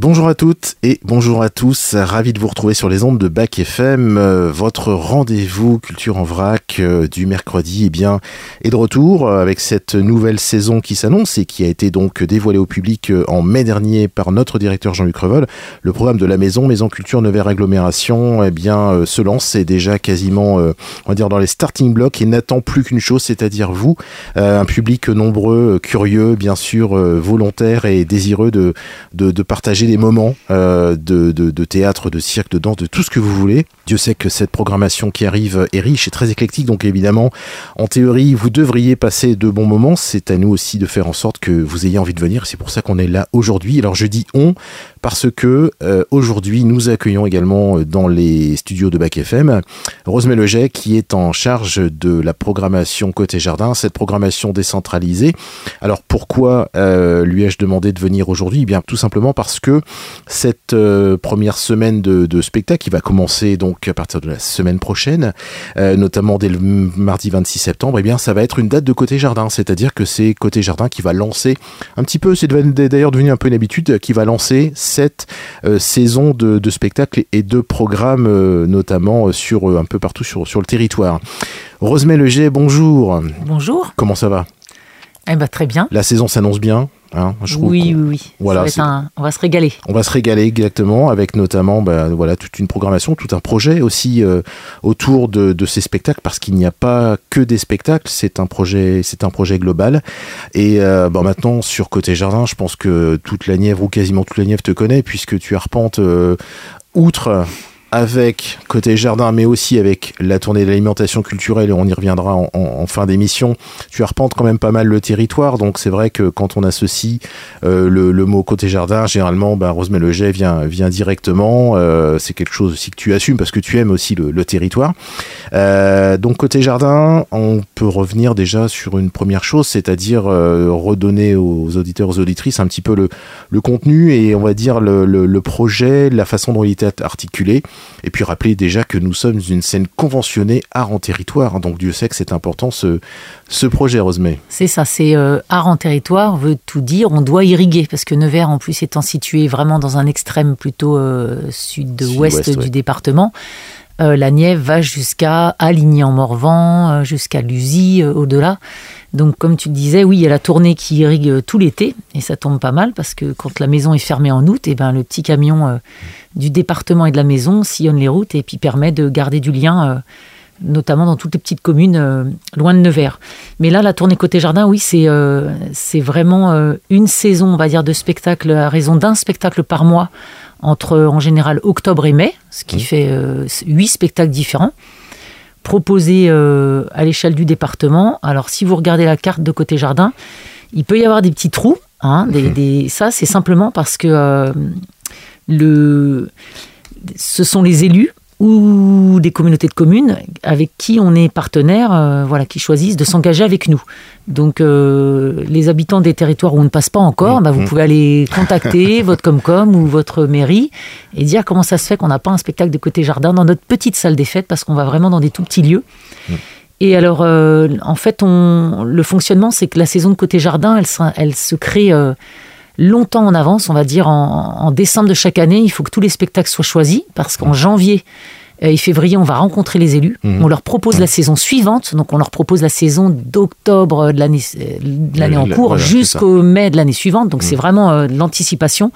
Bonjour à toutes et bonjour à tous. Ravi de vous retrouver sur les ondes de Bac FM. Euh, votre rendez-vous culture en vrac euh, du mercredi eh bien, est de retour euh, avec cette nouvelle saison qui s'annonce et qui a été donc dévoilée au public en mai dernier par notre directeur Jean-Luc Revol. Le programme de la maison, Maison Culture Nevers Agglomération, eh bien, se lance. C'est déjà quasiment, on va dire, dans les starting blocks et n'attend plus qu'une chose, c'est-à-dire vous, un public nombreux, curieux, bien sûr, volontaire et désireux de, de partager des moments euh, de, de, théâtre, de cirque, de danse, de tout ce que vous voulez. Dieu sait que cette programmation qui arrive est riche et très éclectique, donc évidemment, en théorie, vous devriez passer de bons moments. C'est à nous aussi de faire en sorte que vous ayez envie de venir. C'est pour ça qu'on est là aujourd'hui. Alors je dis on parce que euh, aujourd'hui nous accueillons également dans les studios de Bac FM Rose Leget qui est en charge de la programmation côté jardin, cette programmation décentralisée. Alors pourquoi euh, lui ai-je demandé de venir aujourd'hui? Eh Bien tout simplement parce que cette euh, première semaine de, spectacle qui va commencer donc à partir de la semaine prochaine, euh, notamment dès le mardi 26 septembre, et eh bien ça va être une date de côté jardin, c'est-à-dire que c'est côté jardin qui va lancer un petit peu, c'est d'ailleurs devenu un peu une habitude, qui va lancer cette euh, saison de, de, spectacles et de programmes, notamment sur un peu partout sur, sur le territoire. Rosemée Leger, bonjour. Bonjour. Comment ça va? Eh ben, très bien. La saison s'annonce bien? Hein, oui, oui, oui, Voilà, on va se régaler. On va se régaler exactement avec notamment bah, voilà, toute une programmation, tout un projet aussi euh, autour de, ces spectacles parce qu'il n'y a pas que des spectacles, c'est un projet, c'est un projet global. Et euh, maintenant sur côté jardin, je pense que toute la Nièvre ou quasiment toute la Nièvre te connaît puisque tu arpentes euh, outre avec côté jardin, mais aussi avec la tournée de l'alimentation culturelle, et on y reviendra en, fin d'émission, tu arpentes quand même pas mal le territoire, donc c'est vrai que quand on associe euh, le, mot côté jardin, généralement, ben, Rosemary Leget vient, vient directement, euh, c'est quelque chose aussi que tu assumes parce que tu aimes aussi le, territoire. Euh, donc côté jardin, on peut revenir déjà sur une première chose, c'est-à-dire redonner aux auditeurs, aux auditrices un petit peu le, contenu et on va dire le projet, la façon dont il était articulé. Et puis rappeler déjà que nous sommes une scène conventionnée art en territoire. Donc Dieu sait que c'est important ce, ce projet, Rosemée. C'est ça, c'est euh, art en territoire veut tout dire. On doit irriguer parce que Nevers, en plus, étant situé vraiment dans un extrême plutôt euh, sud-ouest du département. Euh, la Nièvre va jusqu'à Aligny-en-Morvan, jusqu'à Lusy, au-delà. Donc, comme tu disais, oui, il y a la tournée qui irrigue euh, tout l'été, et ça tombe pas mal parce que quand la maison est fermée en août, et eh ben, le petit camion euh, du département et de la maison sillonne les routes et puis permet de garder du lien, euh, notamment dans toutes les petites communes loin de Nevers. Mais là, la tournée côté jardin, oui, c'est c'est vraiment une saison, on va dire, de spectacle à raison d'un spectacle par mois entre en général octobre et mai, ce qui mmh. fait huit spectacles différents proposé euh, à l'échelle du département. Alors, si vous regardez la carte de côté jardin, il peut y avoir des petits trous. Hein, des, ça, c'est simplement parce que euh, le, ce sont les élus ou des communautés de communes avec qui on est partenaire, euh, voilà, qui choisissent de s'engager avec nous. Donc, euh, les habitants des territoires où on ne passe pas encore, bah, vous mmh. pouvez aller contacter votre Comcom ou votre mairie et dire comment ça se fait qu'on n'a pas un spectacle de côté jardin dans notre petite salle des fêtes parce qu'on va vraiment dans des tout petits lieux. Mmh. Et alors, euh, en fait, on, le fonctionnement, c'est que la saison de côté jardin, elle, elle se crée longtemps en avance, on va dire en, décembre de chaque année, il faut que tous les spectacles soient choisis parce qu'en janvier et février, on va rencontrer les élus. Mhm. On leur propose la saison suivante, donc on leur propose la saison d'octobre de l'année l'année en cours jusqu'au mai de l'année suivante. Donc c'est mhm. vraiment euh, l'anticipation.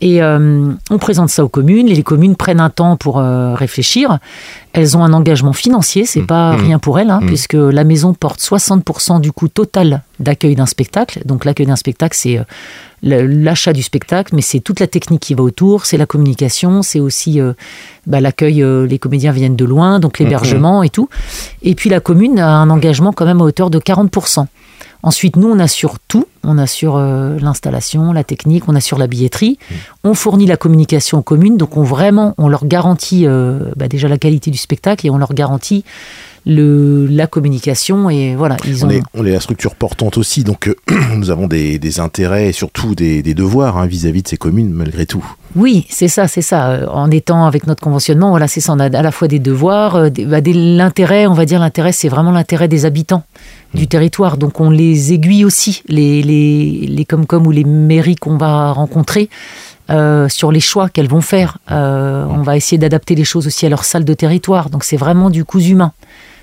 Et euh, on présente ça aux communes. Et les communes prennent un temps pour euh, réfléchir. Elles ont un engagement financier, c'est mmh. pas mmh. rien pour elles, hein, mmh. puisque la maison porte 60% du coût total d'accueil d'un spectacle. Donc l'accueil d'un spectacle, c'est euh, l'achat du spectacle, mais c'est toute la technique qui va autour, c'est la communication, c'est aussi bah, l'accueil, les comédiens viennent de loin, donc l'hébergement et tout. Et puis la commune a un engagement quand même à hauteur de 40%. Ensuite, nous, on assure tout. On assure euh, l'installation, la technique, on assure la billetterie. Mmh. On fournit la communication aux communes. Donc, on vraiment, on leur garantit euh, bah, déjà la qualité du spectacle et on leur garantit le, la communication et voilà. Ils ont... on, est, la structure portante aussi, donc euh, nous avons des, intérêts et surtout des, devoirs hein, vis-à-vis de ces communes malgré tout. Oui, c'est ça, c'est ça. En étant avec notre conventionnement, voilà, c'est ça. On a à la fois des devoirs, bah, l'intérêt, on va dire l'intérêt, c'est vraiment l'intérêt des habitants du territoire. Donc on les aiguille aussi, les, les, les Comcom ou les mairies qu'on va rencontrer. sur les choix qu'elles vont faire. on va essayer d'adapter les choses aussi à leur salle de territoire. Donc c'est vraiment du coup humain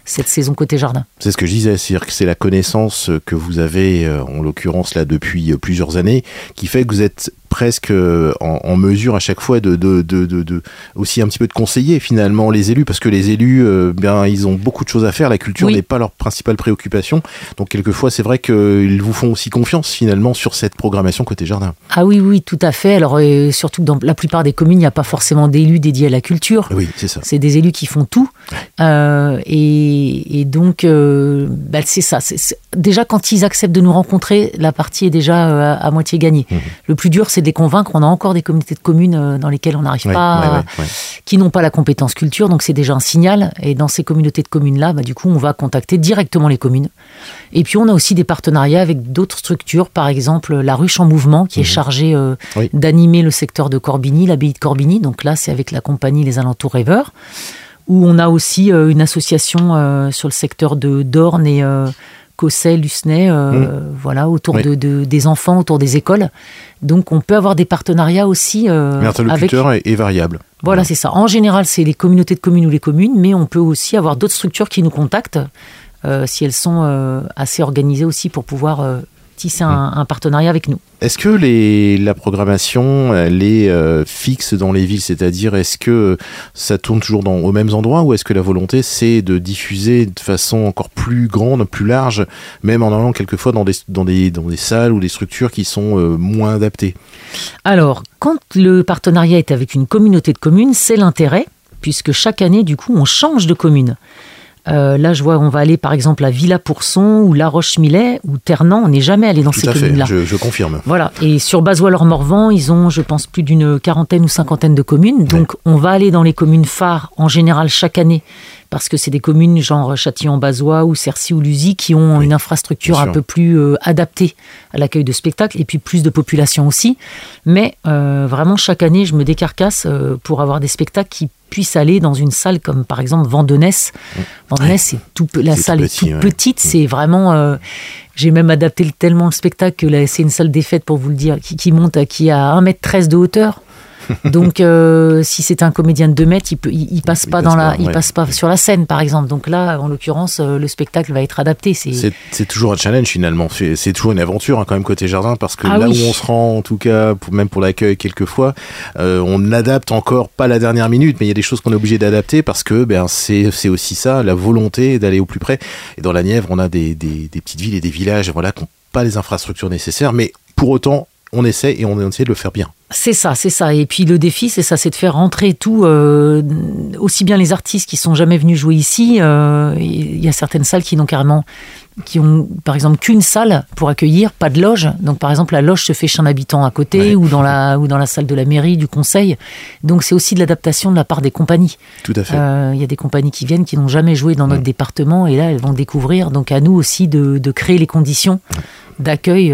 cette saison côté jardin. C'est ce que je disais, c'est-à-dire que c'est la connaissance que vous avez, en l'occurrence là depuis plusieurs années, qui fait que vous êtes presque euh, en, mesure à chaque fois de, de, de, de, aussi un petit peu de conseiller finalement les élus parce que les élus euh, bien ils ont beaucoup de choses à faire. La culture n'est pas leur principale préoccupation. Donc quelquefois c'est vrai qu'ils vous font aussi confiance finalement sur cette programmation côté jardin. Ah oui oui tout à fait. Alors euh, surtout que dans la plupart des communes il n'y a pas forcément d'élus dédiés à la culture. Oui c'est ça. C'est des élus qui font tout. Et, et, donc bah, c'est ça. Déjà quand ils acceptent de nous rencontrer la partie est déjà à, moitié gagnée. Mmh. le plus dur c'est de les convaincre. On a encore des communautés de communes euh, dans lesquelles on n'arrive pas, qui n'ont pas la compétence culture. Donc c'est déjà un signal. Et dans ces communautés de communes-là, bah, du coup, on va contacter directement les communes. Et puis on a aussi des partenariats avec d'autres structures, par exemple la Ruche en Mouvement, qui est mhm. chargée euh, d'animer le secteur de Corbigny, l'abbaye de Corbigny. Donc là, c'est avec la compagnie Les Alentours Rêveurs où on a aussi euh, une association sur le secteur de Dorne et Cosset, Lucenay, mm. voilà, autour de, des enfants, autour des écoles. Donc on peut avoir des partenariats aussi. Euh, L'interlocuteur est, variable. Voilà, c'est ça. En général, c'est les communautés de communes ou les communes, mais on peut aussi avoir d'autres structures qui nous contactent euh, si elles sont euh, assez organisées aussi pour pouvoir tisser un, un, partenariat avec nous. Est-ce que les, la programmation, elle est euh, fixe dans les villes? C'est-à-dire, est-ce que ça tourne toujours dans, aux mêmes endroits ou est-ce que la volonté, c'est de diffuser de façon encore plus grande, plus large, même en allant quelquefois dans des, dans des, dans des salles ou des structures qui sont euh, moins adaptées? Alors, quand le partenariat est avec une communauté de communes, c'est l'intérêt, puisque chaque année, du coup, on change de commune. Euh, là, je vois, on va aller par exemple à Villa Pourson ou La Roche-Millet ou Ternan. On n'est jamais allé dans ces communes-là. Je, je, confirme. Voilà. Et sur Bazois-leur-Morvan, ils ont, je pense, plus d'une quarantaine ou cinquantaine de communes. Donc, on va aller dans les communes phares en général chaque année parce que c'est des communes genre Châtillon-Bazois ou Cercy ou Lusy qui ont une infrastructure un peu plus euh, adaptée à l'accueil de spectacles et puis plus de population aussi. Mais euh, vraiment, chaque année, je me décarcasse pour avoir des spectacles qui puisse aller dans une salle comme par exemple Vandenesse. Vandenesse, tout, la salle est toute petite, c'est vraiment. Euh, j'ai même adapté tellement le spectacle que c'est une salle des fêtes pour vous le dire, qui, qui monte à, qui a 1m13 de hauteur. Donc, euh, si c'est un comédien de 2 mètres, il, peut, il, passe pas dans la, il passe pas sur la scène, par exemple. Donc là, en l'occurrence, euh, le spectacle va être adapté. C'est toujours un challenge finalement. C'est toujours une aventure hein, quand même côté jardin parce que ah là où on se rend, en tout cas, pour, même pour l'accueil quelquefois, euh, on adapte encore pas la dernière minute, mais il y a des choses qu'on est obligé d'adapter parce que ben c'est aussi ça, la volonté d'aller au plus près. Et dans la Nièvre, on a des, des, des petites villes et des villages, voilà, qui n'ont pas les infrastructures nécessaires, mais pour autant, on essaie et on essaie de le faire bien. C'est ça, c'est ça. Et puis le défi, c'est ça, c'est de faire rentrer tout, euh, aussi bien les artistes qui sont jamais venus jouer ici. Euh, il y a certaines salles qui n'ont carrément, qui ont par exemple qu'une salle pour accueillir, pas de loge. Donc par exemple la loge se fait chez un habitant à côté ou dans la ou dans la salle de la mairie, du conseil. Donc c'est aussi de l'adaptation de la part des compagnies. Tout à fait. Euh, il y a des compagnies qui viennent qui n'ont jamais joué dans notre département et là elles vont découvrir. Donc à nous aussi de, de créer les conditions d'accueil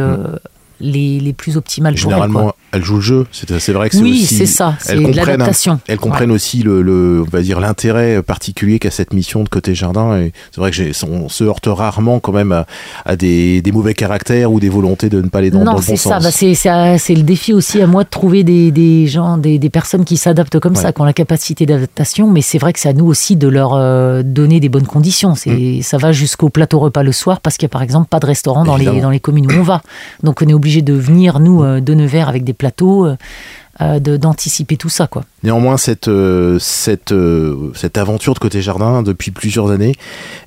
les, les plus optimales Généralement, elles, jouent le jeu. C'est vrai que c'est oui, c'est ça. C'est de l'adaptation. Elles comprennent aussi le, le, on va dire l'intérêt particulier qu'a cette mission de côté jardin. Et c'est vrai que on se heurte rarement quand même à, à des, des, mauvais caractères ou des volontés de ne pas aller dans, dans le bon ça. Bah, c'est le défi aussi à moi de trouver des, des gens, des, des, personnes qui s'adaptent comme ça, qui ont la capacité d'adaptation. Mais c'est vrai que c'est à nous aussi de leur euh, donner des bonnes conditions. C'est mm. ça va jusqu'au plateau repas le soir parce qu'il y a par exemple pas de restaurant dans les dans les communes où on va. Donc on est obligé de venir, nous, euh, de Nevers, avec des plateaux, euh, euh, d'anticiper tout ça. Néanmoins, cette, cette, cette aventure de côté jardin, depuis plusieurs années,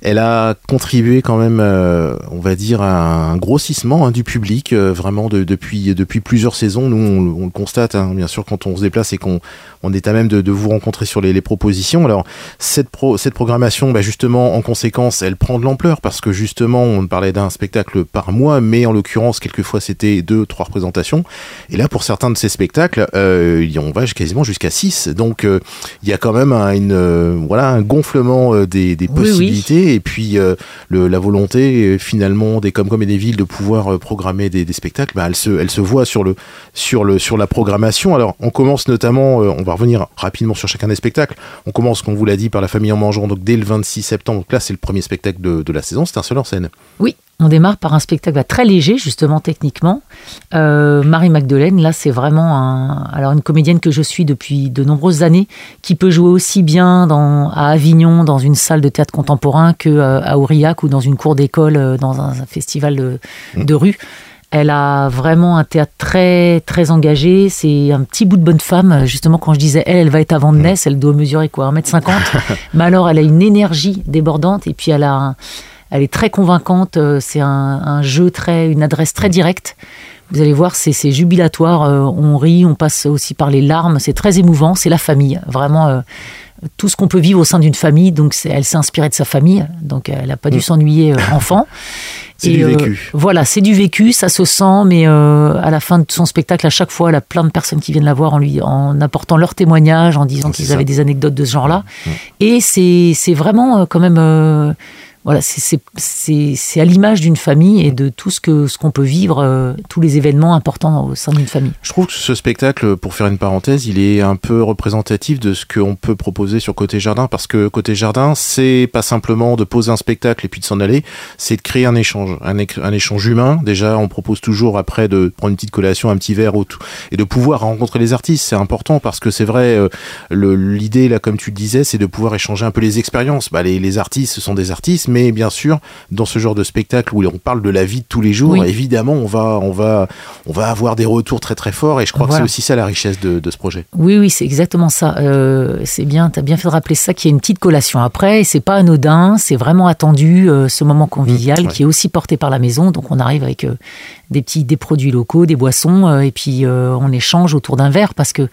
elle a contribué quand même, on va dire, à un grossissement hein, du public, vraiment depuis, depuis plusieurs saisons. Nous, on, le constate, hein, bien sûr, quand on se déplace et qu'on on est à même de, vous rencontrer sur les, propositions. Alors, cette, cette programmation, bah, justement, en conséquence, elle prend de l'ampleur parce que justement, on parlait d'un spectacle par mois, mais en l'occurrence, quelquefois, c'était deux, trois représentations. Et là, pour certains de ces spectacles, euh, on va quasiment jusqu'à six. Donc, euh, il y a quand même un, une, euh, voilà, un gonflement euh, des, possibilités et puis le, la volonté, finalement, des Comcom et des villes de pouvoir programmer des, spectacles, bah, elle, se, elle se voit sur, le, sur, le, sur la programmation. Alors, on commence notamment, on va revenir rapidement sur chacun des spectacles. On commence, comme vous l'a dit, par La Famille en Mangeant, donc dès le 26 septembre. Donc là, c'est le premier spectacle de, la saison. C'est un seul en scène. Oui, On démarre par un spectacle bah, très léger, justement techniquement. Euh, Marie Magdeleine, là, c'est vraiment un, alors une comédienne que je suis depuis de nombreuses années, qui peut jouer aussi bien dans, à Avignon dans une salle de théâtre contemporain que euh, Aurillac ou dans une cour d'école euh, dans un, festival de, mmh. de, rue. Elle a vraiment un théâtre très très engagé. C'est un petit bout de bonne femme. Justement, quand je disais elle, elle va être avant de mmh. elle doit mesurer quoi, 1m50. Mais alors, elle a une énergie débordante et puis elle a un, elle est très convaincante. Euh, c'est un, jeu très, une adresse très directe. Vous allez voir, c'est jubilatoire. Euh, on rit, on passe aussi par les larmes. C'est très émouvant. C'est la famille, vraiment euh, tout ce qu'on peut vivre au sein d'une famille. Donc, elle s'est inspirée de sa famille. Donc, elle n'a pas dû mm. s'ennuyer enfant. C'est du vécu. voilà, c'est du vécu, ça se sent, mais à la fin de son spectacle, à chaque fois, elle a plein de personnes qui viennent la voir en lui, en apportant leur témoignage, en disant qu'ils avaient des anecdotes de ce genre-là. Mm. Et c'est vraiment quand même voilà, c'est à l'image d'une famille et de tout ce que ce qu'on peut vivre, euh, tous les événements importants au sein d'une famille. Je trouve que ce spectacle, pour faire une parenthèse, il est un peu représentatif de ce qu'on peut proposer sur Côté Jardin, parce que Côté Jardin, c'est pas simplement de poser un spectacle et puis de s'en aller, c'est de créer un échange, un, échange humain. Déjà, on propose toujours après de prendre une petite collation, un petit verre et de pouvoir rencontrer les artistes. C'est important parce que c'est vrai, euh, l'idée là, comme tu le disais, c'est de pouvoir échanger un peu les expériences. Bah, les artistes, ce sont des artistes, mais mais bien sûr, dans ce genre de spectacle où on parle de la vie de tous les jours, évidemment, on va, on, va, on va avoir des retours très très forts et je crois que c'est aussi ça la richesse de, ce projet. Oui, oui, c'est exactement ça. Euh, c'est bien, tu as bien fait de rappeler ça, qu'il y a une petite collation après et c'est pas anodin, c'est vraiment attendu euh, ce moment convivial mmh, qui est aussi porté par la maison. Donc on arrive avec euh, des petits des produits locaux, des boissons et puis on échange autour d'un verre parce que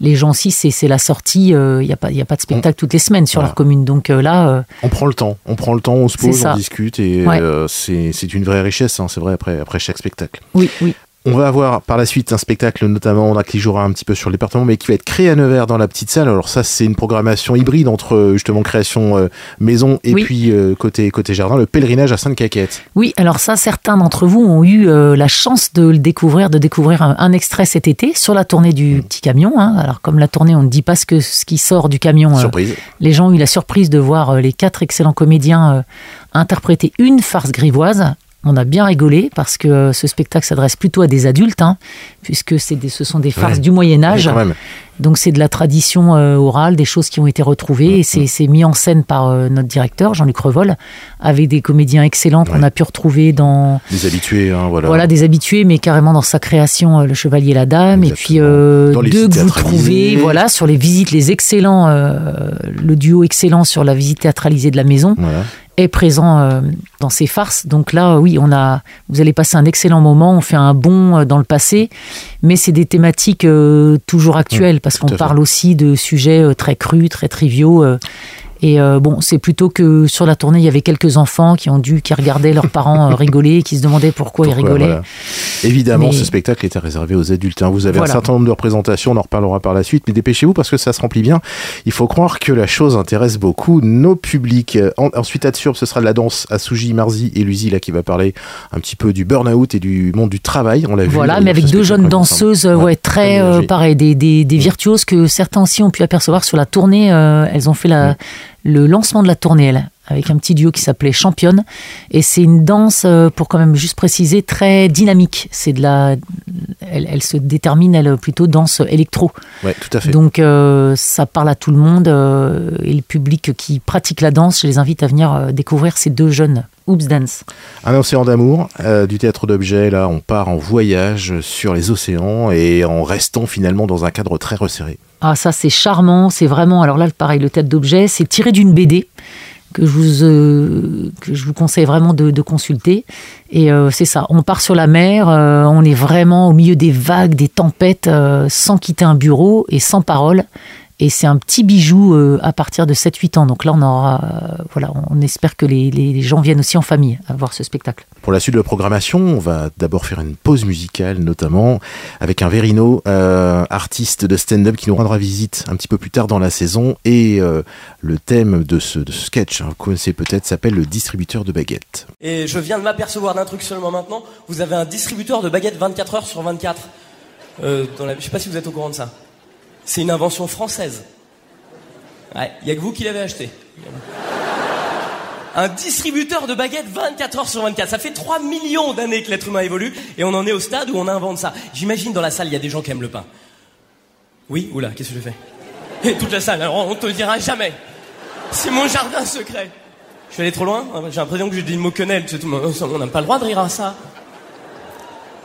les gens aussi, c'est la sortie. Il n'y a, pas, a pas de spectacle toutes les semaines sur leur commune. Donc là. on prend le temps. On prend le temps, on se pose, on discute et euh, c'est une vraie richesse, hein, c'est vrai, après, après chaque spectacle. Oui, oui. On va avoir par la suite un spectacle, notamment qui jouera un petit peu sur le département, mais qui va être créé à Nevers dans la petite salle. Alors ça, c'est une programmation hybride entre euh, justement création euh, maison et puis côté côté jardin, le pèlerinage à Sainte-Caquette. Oui, alors ça, certains d'entre vous ont eu la chance de le découvrir, de découvrir un, extrait cet été sur la tournée du mm. petit camion. Hein. Alors comme la tournée, on ne dit pas ce que ce qui sort du camion. Surprise. les gens ont eu la surprise de voir les quatre excellents comédiens interpréter une farce grivoise. On a bien rigolé parce que ce spectacle s'adresse plutôt à des adultes, hein, puisque des, ce sont des farces du Moyen Âge. Donc c'est de la tradition euh, orale, des choses qui ont été retrouvées, et c'est mis en scène par euh, notre directeur, Jean-Luc Revol, avec des comédiens excellents qu'on a pu retrouver dans... Des habitués, hein, voilà. Voilà, des habitués, mais carrément dans sa création, euh, Le Chevalier et la Dame, et puis deux que vous trouvez, voilà, sur les visites, les excellents, le duo excellent sur la visite théâtralisée de la maison. Est présent dans ces farces. Donc là, oui, on a, vous allez passer un excellent moment. On fait un bond dans le passé, mais c'est des thématiques toujours actuelles parce qu'on parle aussi de sujets euh, très crus, très triviaux. Euh, et euh, bon, c'est plutôt que sur la tournée, il y avait quelques enfants qui ont dû, qui regardaient leurs parents euh, rigoler, qui se demandaient pourquoi, ils rigolaient. Évidemment, ce spectacle était réservé aux adultes. Hein. Vous avez un certain nombre de représentations, on en reparlera par la suite, mais dépêchez-vous parce que ça se remplit bien. Il faut croire que la chose intéresse beaucoup nos publics. ensuite, à ce sera de la danse à Souji, Marzi et Luzi là qui va parler un petit peu du burn-out et du monde du travail. On l'a vu. Voilà, mais avec deux jeunes danseuses, ouais, très euh, pareil, des, des, des, virtuoses que certains aussi ont pu apercevoir sur la tournée. elles ont fait la le lancement de la tournée, avec un petit duo qui s'appelait Championne. Et c'est une danse, euh, pour quand même juste préciser, très dynamique. C'est de la, elle, se détermine, elle plutôt danse électro. Ouais, tout à fait. Donc euh, ça parle à tout le monde euh, et le public qui pratique la danse, je les invite à venir découvrir ces deux jeunes. Oops Dance. Un océan d'amour, du théâtre d'objets. Là, on part en voyage sur les océans et en restant finalement dans un cadre très resserré. Ah, ça, c'est charmant. C'est vraiment. Alors là, pareil, le tête d'objet, c'est tiré d'une BD que je vous, euh, que je vous conseille vraiment de, consulter. Et euh, c'est ça, on part sur la mer, euh, on est vraiment au milieu des vagues, des tempêtes, sans quitter un bureau et sans parole. Et c'est un petit bijou euh, à partir de 7-8 ans. Donc là, on aura, euh, voilà, on espère que les, gens viennent aussi en famille à voir ce spectacle. Pour la suite de la programmation, on va d'abord faire une pause musicale, notamment avec un Verino, euh, artiste de stand-up, qui nous rendra visite un petit peu plus tard dans la saison. Et le thème de ce, sketch, hein, vous connaissez peut-être, s'appelle le distributeur de baguettes. Et je viens de m'apercevoir d'un truc seulement maintenant. Vous avez un distributeur de baguettes 24 heures sur 24. dans la... Je sais pas si vous êtes au courant de ça. C'est une invention française. Il n'y a que vous qui l'avez acheté. un distributeur de baguettes 24 heures sur 24. Ça fait 3 millions d'années que l'être humain évolue et on en est au stade où on invente ça. J'imagine dans la salle, il y a des gens qui aiment le pain. Oui Oula, qu'est-ce que je fais? Et toute la salle, alors on te le dira jamais. C'est mon jardin secret. Je suis allé trop loin J'ai l'impression que j'ai dit une mot quenelle. On n'a pas le droit de rire à ça.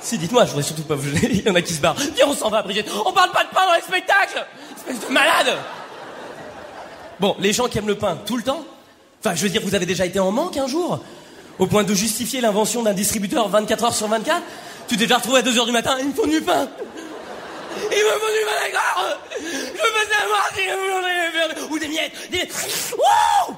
Si, dites-moi, je voudrais surtout pas vous. Il y en a qui se barrent. Viens, on s'en va, Brigitte. On parle pas de pain dans les spectacles Espèce de malade Bon, les gens qui aiment le pain tout le temps Enfin, je veux dire, vous avez déjà été en manque un jour? Au point de justifier l'invention d'un distributeur 24 heures sur 24 Tu t'es déjà retrouvé à 2 heures du matin, il me faut du pain Il me faut du pain, d'accord Je veux savoir si vous Ou des miettes Des... Wouh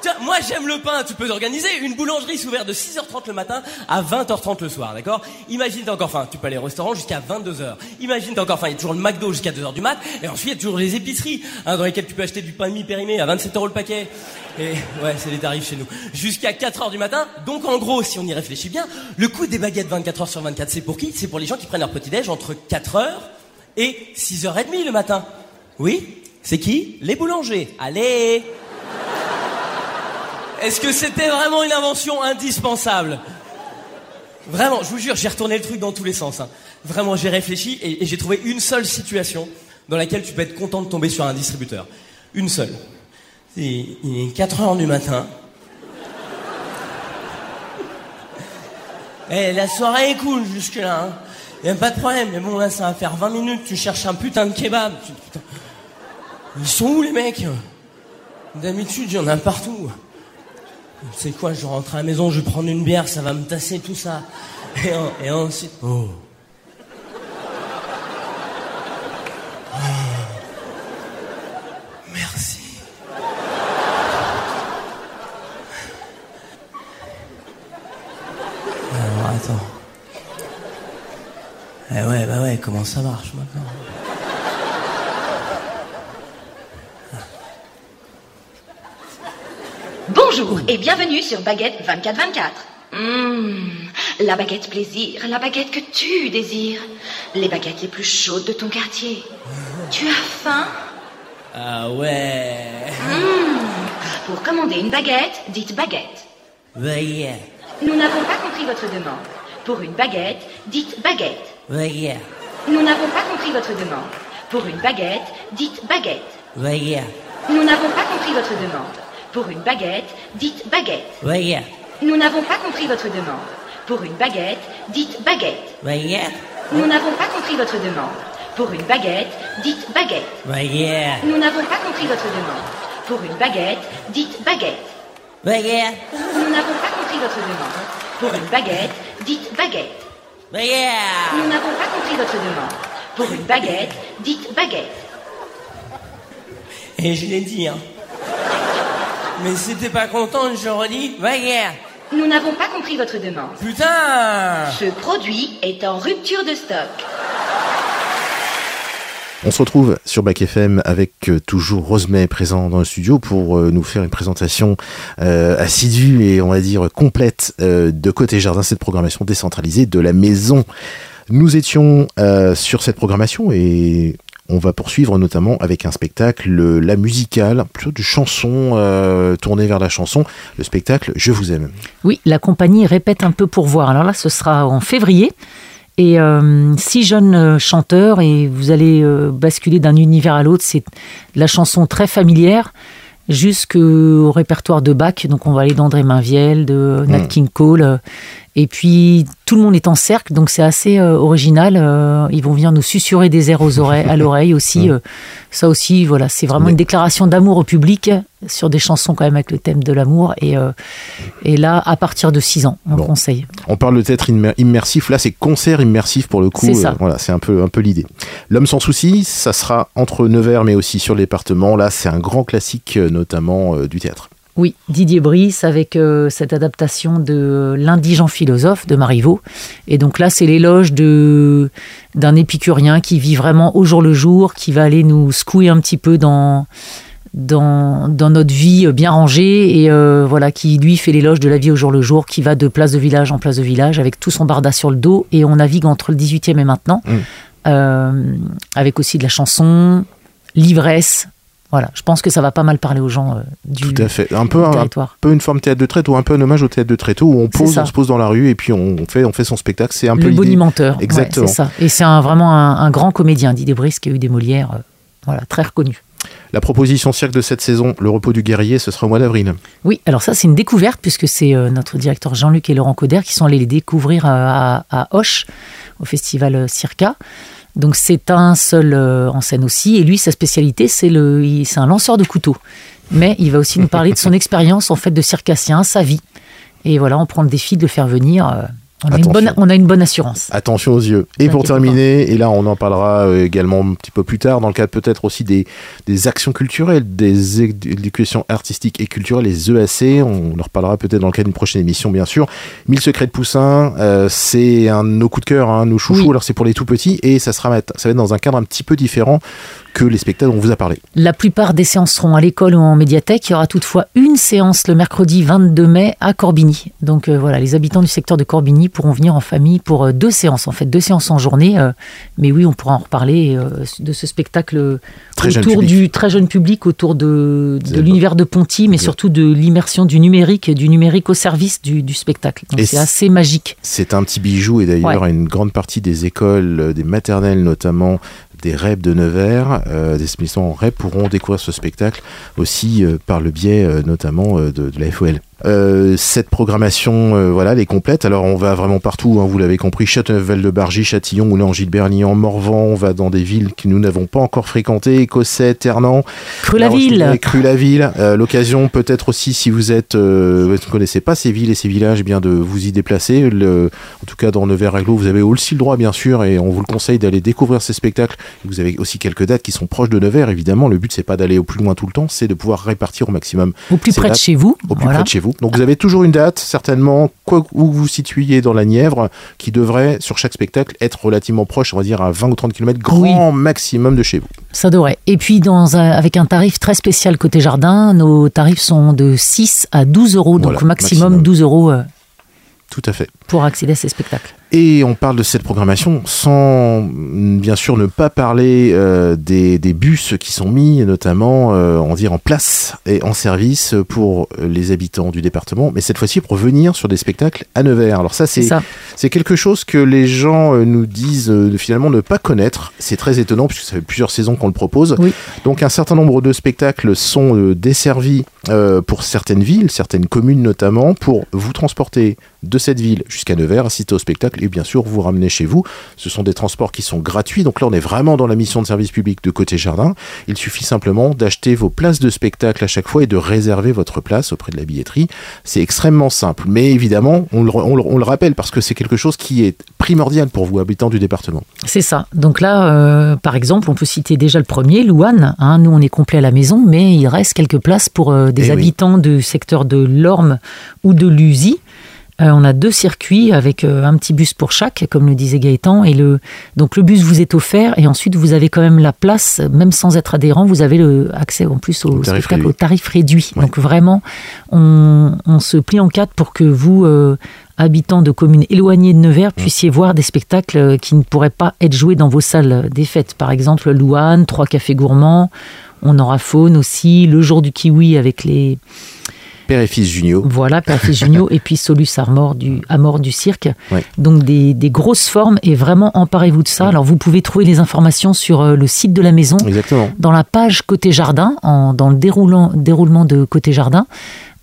Tiens, moi j'aime le pain, tu peux organiser une boulangerie ouverte de 6h30 le matin à 20h30 le soir, d'accord? Imagine t'as encore faim, tu peux aller au restaurant jusqu'à 22h. Imagine t'as encore faim, il y a toujours le McDo jusqu'à 2h du mat, et ensuite il y a toujours les épiceries, hein, dans lesquelles tu peux acheter du pain mi-périmé à 27 euros le paquet. Et ouais, c'est les tarifs chez nous. Jusqu'à 4h du matin, donc en gros, si on y réfléchit bien, le coût des baguettes 24h sur 24, c'est pour qui? C'est pour les gens qui prennent leur petit-déj entre 4h et 6h30 le matin. Oui? C'est qui? Les boulangers. Allez est-ce que c'était vraiment une invention indispensable Vraiment, je vous jure, j'ai retourné le truc dans tous les sens. Hein. Vraiment, j'ai réfléchi et, j'ai trouvé une seule situation dans laquelle tu peux être content de tomber sur un distributeur. Une seule. il est 4 heures du matin. Eh, la soirée est cool jusque-là. Hein. Y a pas de problème. Mais bon, là, ça va faire 20 minutes. Tu cherches un putain de kebab. Ils sont où les mecs? D'habitude, il y en a partout. C'est quoi, je rentre à la maison, je vais prendre une bière, ça va me tasser tout ça. Et, ensuite. Oh. Ah. Merci. Alors attends. Eh ouais, bah ouais, comment ça marche maintenant? Bonjour et bienvenue sur Baguette 2424. Mmh, la baguette plaisir, la baguette que tu désires. Les baguettes les plus chaudes de ton quartier. Tu as faim? Ah ouais. Mmh, pour commander une baguette, dites baguette. Baguette. Nous n'avons pas compris votre demande. Pour une baguette, dites baguette. Baguette. Nous n'avons pas compris votre demande. Pour une baguette, dites baguette. Baguette. Nous n'avons pas compris votre demande. Pour une baguette, dites baguette. Baguette. Nous n'avons pas compris votre demande. Pour une baguette, dites baguette. Baguette. Nous n'avons pas compris votre demande. Pour une baguette, dites baguette. Baguette. Nous n'avons pas compris votre demande. Pour une baguette, dites baguette. Baguette. Nous n'avons pas compris votre demande. Pour une baguette, dites baguette. Baguette. Nous n'avons pas compris votre demande. Pour une baguette, dites baguette. Et je l'ai dit, hein. Mais si t'es pas content, je redis, va hier. Nous n'avons pas compris votre demande. Putain Ce produit est en rupture de stock. On se retrouve sur Bac FM avec euh, toujours Rosemay présent dans le studio pour euh, nous faire une présentation euh, assidue et on va dire complète de Côté Jardin, cette programmation décentralisée de la maison. Nous étions sur cette programmation et on va poursuivre notamment avec un spectacle, la musicale, plutôt de chansons euh, tournées vers la chanson, le spectacle Je vous aime. Oui, la compagnie répète un peu pour voir. Alors là, ce sera en février. Et euh, six jeunes euh, chanteurs, et vous allez basculer d'un univers à l'autre. C'est la chanson très familière jusqu'au répertoire de Bach. Donc on va aller d'André Mainviel, de Nat hmm. King Cole. Et puis tout le monde est en cercle, donc c'est assez euh, original. Euh, ils vont venir nous susurrer des airs aux oreilles, à l'oreille aussi. Euh, ça aussi, voilà, c'est vraiment une déclaration d'amour au public sur des chansons quand même avec le thème de l'amour. Et, et là, à partir de 6 ans, on conseille. On parle de théâtre immersif. Là, c'est concert immersif pour le coup. C'est ça. voilà, c'est un peu, un peu l'idée. L'homme sans souci, ça sera entre Nevers, mais aussi sur le département. Là, c'est un grand classique, notamment du théâtre. Oui, Didier Brice avec euh, cette adaptation de L'indigent philosophe de Marivaux. Et donc là, c'est l'éloge de d'un épicurien qui vit vraiment au jour le jour, qui va aller nous secouer un petit peu dans dans, notre vie bien rangée et euh, voilà qui lui fait l'éloge de la vie au jour le jour, qui va de place de village en place de village avec tout son barda sur le dos et on navigue entre le 18e et maintenant, mmh. euh, avec aussi de la chanson, l'ivresse, voilà, je pense que ça va pas mal parler aux gens euh, du, Tout à fait. Un peu, un, peu une forme théâtre de tréteau, un peu un hommage au théâtre de tréteau où on pose, on se pose dans la rue et puis on fait, on fait son spectacle. C'est un le peu bonimenteur. Exactement. c'est ça. Et c'est vraiment un, grand comédien, Didier Brice, qui a eu des Molières, euh, voilà, très reconnu. La proposition cirque de cette saison, Le repos du guerrier, ce sera au mois d'avril. Oui, alors ça c'est une découverte puisque c'est euh, notre directeur Jean-Luc et Laurent Coder qui sont allés les découvrir à, à, Hoche, au festival Circa. Donc c'est un seul euh, en scène aussi. Et lui, sa spécialité, c'est le, c'est un lanceur de couteaux. Mais il va aussi nous parler de son expérience en fait de circassien, sa vie. Et voilà, on prend le défi de le faire venir. On a, une bonne, on a, une bonne, assurance. Attention aux yeux. Et pour terminer, et là on en parlera euh, également un petit peu plus tard, dans le cadre peut-être aussi des, des actions culturelles, des éducations artistiques et culturelles, les EAC, on en reparlera peut-être dans le cadre d'une prochaine émission bien sûr. Mille secrets de Poussin, euh, c'est un de nos coups de cœur, hein, nos chouchous, alors c'est pour les tout petits, et ça, sera, ça va être dans un cadre un petit peu différent que les spectacles dont on vous a parlé. La plupart des séances seront à l'école ou en médiathèque. Il y aura toutefois une séance le mercredi 22 mai à Corbigny. Donc euh, voilà, les habitants du secteur de Corbigny pourront venir en famille pour euh, deux séances, en fait, deux séances en journée. Euh, mais oui, on pourra en reparler de ce spectacle très autour du très jeune public, autour de, l'univers de Ponty, mais surtout de l'immersion du numérique, du numérique au service du, spectacle. Donc c'est assez magique. C'est un petit bijou et d'ailleurs une grande partie des écoles, des maternelles notamment, des REP de Nevers, euh, des établissements en REP pourront découvrir ce spectacle aussi euh, par le biais euh, notamment de, de, la FOL. Euh, cette programmation, euh, voilà, elle est complète. Alors on va vraiment partout, hein, vous l'avez compris, Châteauneuf-Val de Bargy, Châtillon, Moulin, Gilbert-Nian, Morvan. On va dans des villes que nous n'avons pas encore fréquentées, Écossais, Ternant, Cru-la-Ville. Cru-la-Ville. Euh, l'occasion peut-être aussi, si vous êtes, vous ne connaissez pas ces villes et ces villages, eh bien de vous y déplacer. Le, en tout cas, dans Nevers-Aglo, vous avez aussi le droit, bien sûr, et on vous le conseille d'aller découvrir ces spectacles. Vous avez aussi quelques dates qui sont proches de Nevers, évidemment. Le but, c'est pas d'aller au plus loin tout le temps, c'est de pouvoir répartir au maximum. Au plus près de chez vous. Au plus près de chez vous. Donc vous avez toujours une date, certainement, quoi, où vous vous situiez dans la Nièvre, qui devrait, sur chaque spectacle, être relativement proche, on va dire à 20 ou 30 km, grand maximum de chez vous. Ça devrait. Et puis, dans avec un tarif très spécial côté jardin, nos tarifs sont de 6 à 12 euros, donc maximum, 12 euros. Euh, Tout à fait. Pour accéder à ces spectacles. Et on parle de cette programmation sans bien sûr ne pas parler euh, des, des, bus qui sont mis notamment euh, on dire en place et en service pour les habitants du département, mais cette fois-ci pour venir sur des spectacles à Nevers. Alors ça c'est c'est quelque chose que les gens euh, nous disent euh, finalement ne pas connaître. C'est très étonnant puisque ça fait plusieurs saisons qu'on le propose. Donc un certain nombre de spectacles sont desservis pour certaines villes, certaines communes notamment, pour vous transporter de cette ville jusqu'à Nevers, assister au spectacle et bien sûr vous ramener chez vous. Ce sont des transports qui sont gratuits, donc là on est vraiment dans la mission de service public de côté jardin. Il suffit simplement d'acheter vos places de spectacle à chaque fois et de réserver votre place auprès de la billetterie. C'est extrêmement simple, mais évidemment on le, on le, rappelle parce que c'est quelque chose qui est primordial pour vous, habitants du département. C'est ça. Donc là, euh, par exemple, on peut citer déjà le premier, Louane. Hein. nous on est complet à la maison, mais il reste quelques places pour euh, des eh habitants du secteur de l'Orme ou de l'Usie. Euh, on a deux circuits avec euh, un petit bus pour chaque, comme le disait Gaëtan. Et le, donc le bus vous est offert et ensuite vous avez quand même la place, même sans être adhérent, vous avez le accès en plus au, spectacle au tarif réduit. Donc vraiment, on, se plie en quatre pour que vous, euh, habitants de communes éloignées de Nevers, puissiez voir des spectacles qui ne pourraient pas être joués dans vos salles des fêtes. Par exemple, Louane, Trois Cafés Gourmands. On aura Faune aussi, le jour du kiwi avec les Père et fils Junio. Voilà, Père et fils Junio, et puis Solus Armor du, Amor du cirque. Donc des, grosses formes, et vraiment emparez-vous de ça. Alors vous pouvez trouver les informations sur euh, le site de la maison, Exactement. dans la page Côté Jardin, en, dans le déroulant, déroulement de Côté Jardin.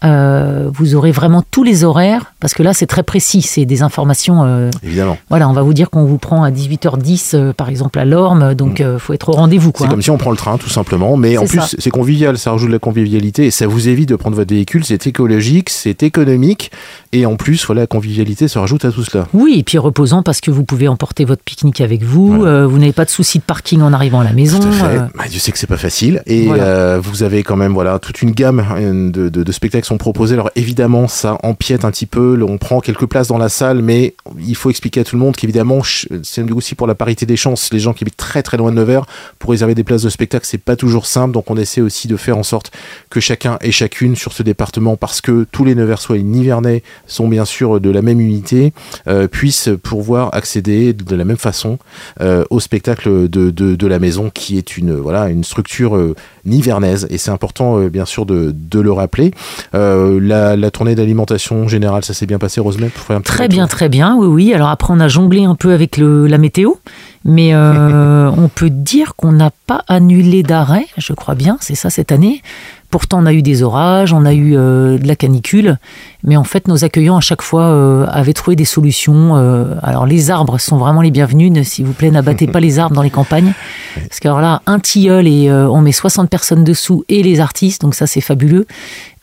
Euh, vous aurez vraiment tous les horaires, parce que là c'est très précis, c'est des informations. Euh, Évidemment. Voilà, on va vous dire qu'on vous prend à 18h10 euh, par exemple à Lorme, donc il mm. faut être au rendez-vous. C'est comme si on prend le train tout simplement, mais en plus c'est convivial, ça rajoute de la convivialité et ça vous évite de prendre votre véhicule, c'est écologique, c'est économique et en plus voilà, la convivialité se rajoute à tout cela. Oui, et puis reposant parce que vous pouvez emporter votre pique-nique avec vous, vous n'avez pas de souci de parking en arrivant à la maison. Tout à fait. Bah, Dieu sait que c'est pas facile et vous avez quand même voilà toute une gamme de, de spectacles sont proposés. Alors évidemment, ça empiète un petit peu. On prend quelques places dans la salle, mais il faut expliquer à tout le monde qu'évidemment, c'est aussi pour la parité des chances. Les gens qui habitent très très loin de Nevers, pour réserver des places de spectacle, c'est pas toujours simple. Donc on essaie aussi de faire en sorte que chacun et chacune sur ce département, parce que tous les Neversois et Nivernais sont bien sûr de la même unité puissent pouvoir accéder de la même façon au spectacle de, de, la maison qui est une voilà une structure nivernaise et c'est important bien sûr de, de le rappeler. La, la, tournée d'alimentation générale, ça s'est bien passé, Rosemary Très bien, très bien, oui, oui. Alors après, on a jonglé un peu avec le, la météo. Mais euh, on peut dire qu'on n'a pas annulé d'arrêt, je crois bien, c'est ça cette année. Pourtant, on a eu des orages, on a eu euh, de la canicule, mais en fait, nos accueillants à chaque fois euh, avaient trouvé des solutions. alors, les arbres sont vraiment les bienvenus. S'il vous plaît, n'abattez pas les arbres dans les campagnes, parce que alors là, un tilleul et on met 60 personnes dessous et les artistes, donc ça c'est fabuleux.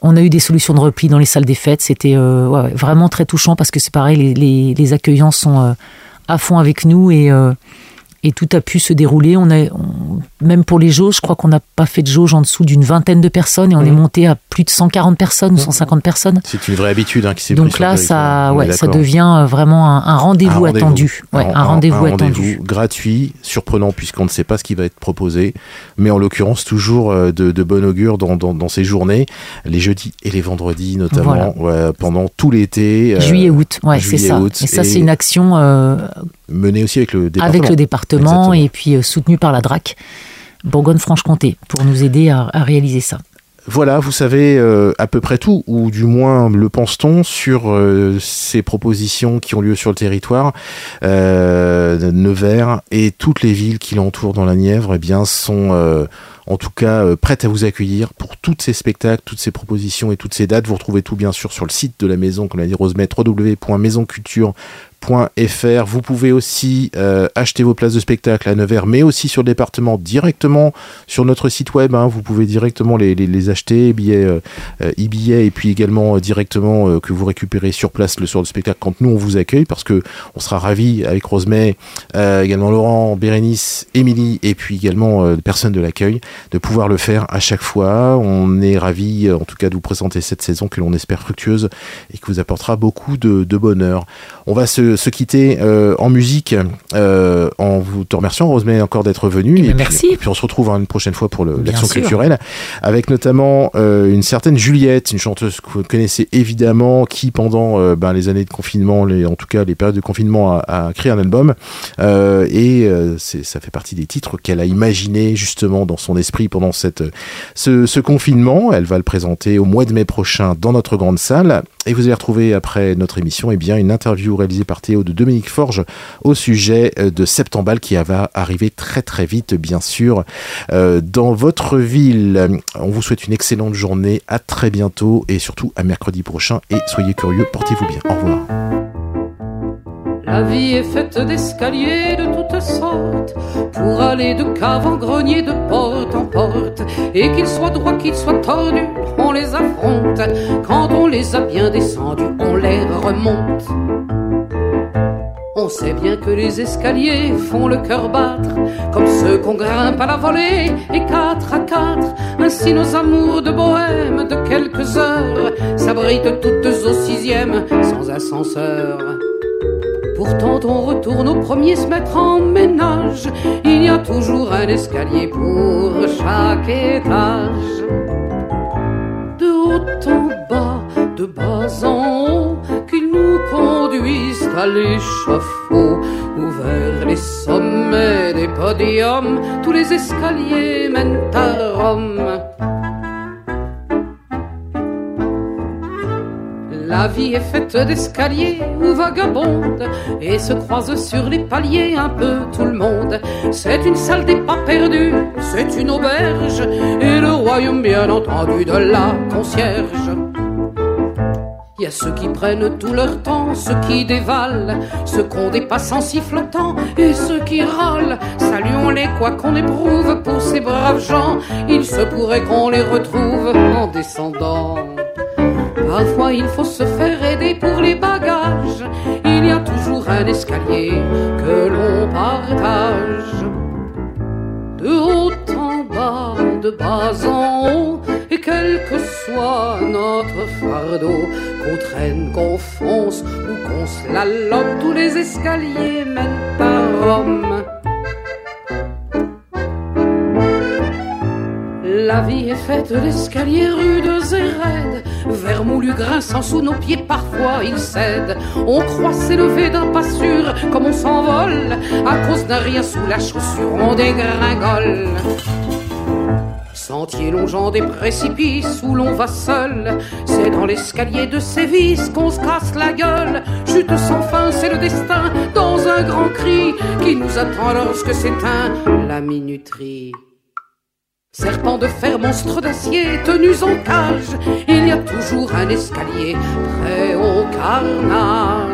On a eu des solutions de repli dans les salles des fêtes. C'était vraiment très touchant parce que c'est pareil, les, les, accueillants sont à fond avec nous et et tout a pu se dérouler. On a, même pour les jauges, je crois qu'on n'a pas fait de jauge en dessous d'une vingtaine de personnes et on est mmh. monté à plus de 140 personnes ou 150 mmh. personnes. C'est une vraie habitude hein, qui s'est Donc là, ça, ouais, ça devient euh, vraiment un, rendez-vous attendu. Ouais, un, rendez-vous attendu. gratuit, surprenant puisqu'on ne sait pas ce qui va être proposé, mais en l'occurrence toujours euh, de, de bon augure dans, dans, ces journées, les jeudis et les vendredis notamment, pendant tout l'été. Euh, Juillet-août, ouais, c'est ça. et ça, c'est une action menée aussi avec le département. Avec le département et puis euh, soutenu par la DRAC Bourgogne-Franche-Comté pour nous aider à, réaliser ça. Voilà, vous savez euh, à peu près tout, ou du moins le pense-t-on, sur euh, ces propositions qui ont lieu sur le territoire. Nevers et toutes les villes qui l'entourent dans la Nièvre eh bien, sont en tout cas prêtes à vous accueillir pour tous ces spectacles, toutes ces propositions et toutes ces dates. Vous retrouvez tout bien sûr sur le site de la maison, comme l'a dit Rosemette, www.maisonculture.com fr. Vous pouvez aussi euh, acheter vos places de spectacle à Nevers, mais aussi sur le département directement sur notre site web. Hein. vous pouvez directement les, acheter, billets, euh, e-billets, et puis également directement que vous récupérez sur place le soir du spectacle quand nous on vous accueille, parce que on sera ravis avec Rosemay, également Laurent, Bérénice, Émilie, et puis également les personnes de l'accueil, de pouvoir le faire à chaque fois. On est ravis, en tout cas, de vous présenter cette saison que l'on espère fructueuse et qui vous apportera beaucoup de, de bonheur. On va se, se quitter euh, en musique euh, en vous te remerciant, Rosemary, encore d'être venu. Eh ben, et, merci. Puis, puis, on se retrouve une prochaine fois pour l'action culturelle, avec notamment euh, une certaine Juliette, une chanteuse que vous connaissez évidemment, qui pendant ben, les années de confinement, les, en tout cas les périodes de confinement, a, a créé un album. et ça fait partie des titres qu'elle a imaginé justement dans son esprit pendant cette, ce, ce confinement. Elle va le présenter au mois de mai prochain dans notre grande salle. Et vous allez retrouver après notre émission eh une interview réalisée par Théo de Dominique Forge au sujet euh, de Septembal qui va arriver très très vite bien sûr euh, dans votre ville. On vous souhaite une excellente journée, à très bientôt et surtout à mercredi prochain et soyez curieux, portez-vous bien. Au revoir. La vie est faite d'escaliers de toutes sortes pour aller de cave en grenier, de porte en porte. Et qu'ils soient droits, qu'ils soient tordus, on les affronte. Quand on les a bien descendus, on les remonte. On sait bien que les escaliers font le cœur battre, comme ceux qu'on grimpe à la volée, et quatre à quatre. Ainsi nos amours de bohème de quelques heures s'abritent toutes au sixième sans ascenseur. Pourtant on retourne au premier se mettre en ménage. Il y a toujours un escalier pour chaque étage. De haut en bas, de bas en haut, qu'ils nous conduisent à l'échafaud. Ou vers les sommets des podiums, tous les escaliers mènent à Rome. La vie est faite d'escaliers où vagabonde et se croise sur les paliers un peu tout le monde. C'est une salle des pas perdus, c'est une auberge et le royaume bien entendu de la concierge. Il y a ceux qui prennent tout leur temps, ceux qui dévalent, ceux qu'on dépasse en sifflotant et ceux qui râlent. Saluons-les quoi qu'on éprouve pour ces braves gens, il se pourrait qu'on les retrouve en descendant. Parfois il faut se faire aider pour les bagages. Il y a toujours un escalier que l'on partage. De haut en bas, de bas en haut, et quel que soit notre fardeau, qu'on traîne, qu'on fonce ou qu'on slalome, tous les escaliers mènent à Rome. La vie est faite d'escaliers rudes et raides, vermoulu grinçant sous nos pieds, parfois il cède. On croit s'élever d'un pas sûr, comme on s'envole, à cause d'un rien sous la chaussure, on dégringole. Sentier longeant des précipices où l'on va seul, c'est dans l'escalier de sévices qu'on se casse la gueule. Chute sans fin, c'est le destin, dans un grand cri qui nous attend lorsque s'éteint la minuterie. Serpent de fer, monstre d'acier, tenus en cage, il y a toujours un escalier prêt au carnage.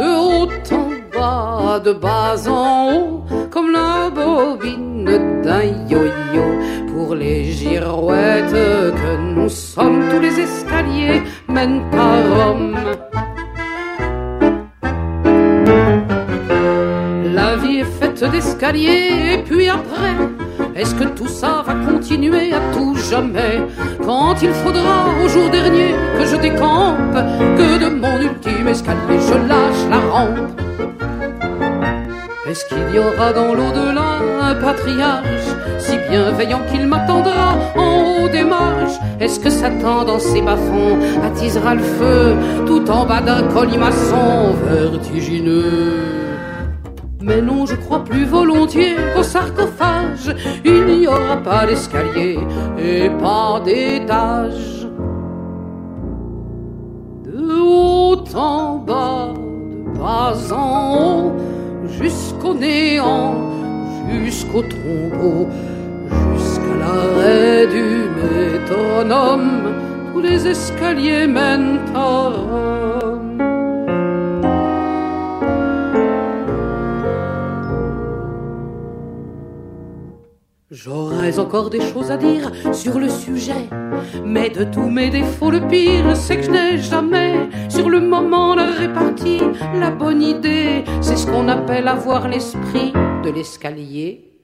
De haut en bas, de bas en haut, comme la bobine d'un yo-yo. Pour les girouettes que nous sommes, tous les escaliers mènent à Rome. La vie est faite d'escaliers, et puis après, est-ce que tout ça va continuer à tout jamais Quand il faudra au jour dernier que je décampe Que de mon ultime escalier je lâche la rampe. Est-ce qu'il y aura dans l'au-delà un patriarche Si bienveillant qu'il m'attendra en haut des marches Est-ce que Satan dans ses bas-fonds attisera le feu Tout en bas d'un colimaçon vertigineux mais non, je crois plus volontiers qu'au sarcophage, il n'y aura pas d'escalier et pas d'étage. De haut en bas, de bas en haut, jusqu'au néant, jusqu'au tombeau, jusqu'à l'arrêt du métronome, tous les escaliers mènent à Rome. J'aurais encore des choses à dire sur le sujet, mais de tous mes défauts, le pire, c'est que je n'ai jamais, sur le moment, la répartie, la bonne idée. C'est ce qu'on appelle avoir l'esprit de l'escalier.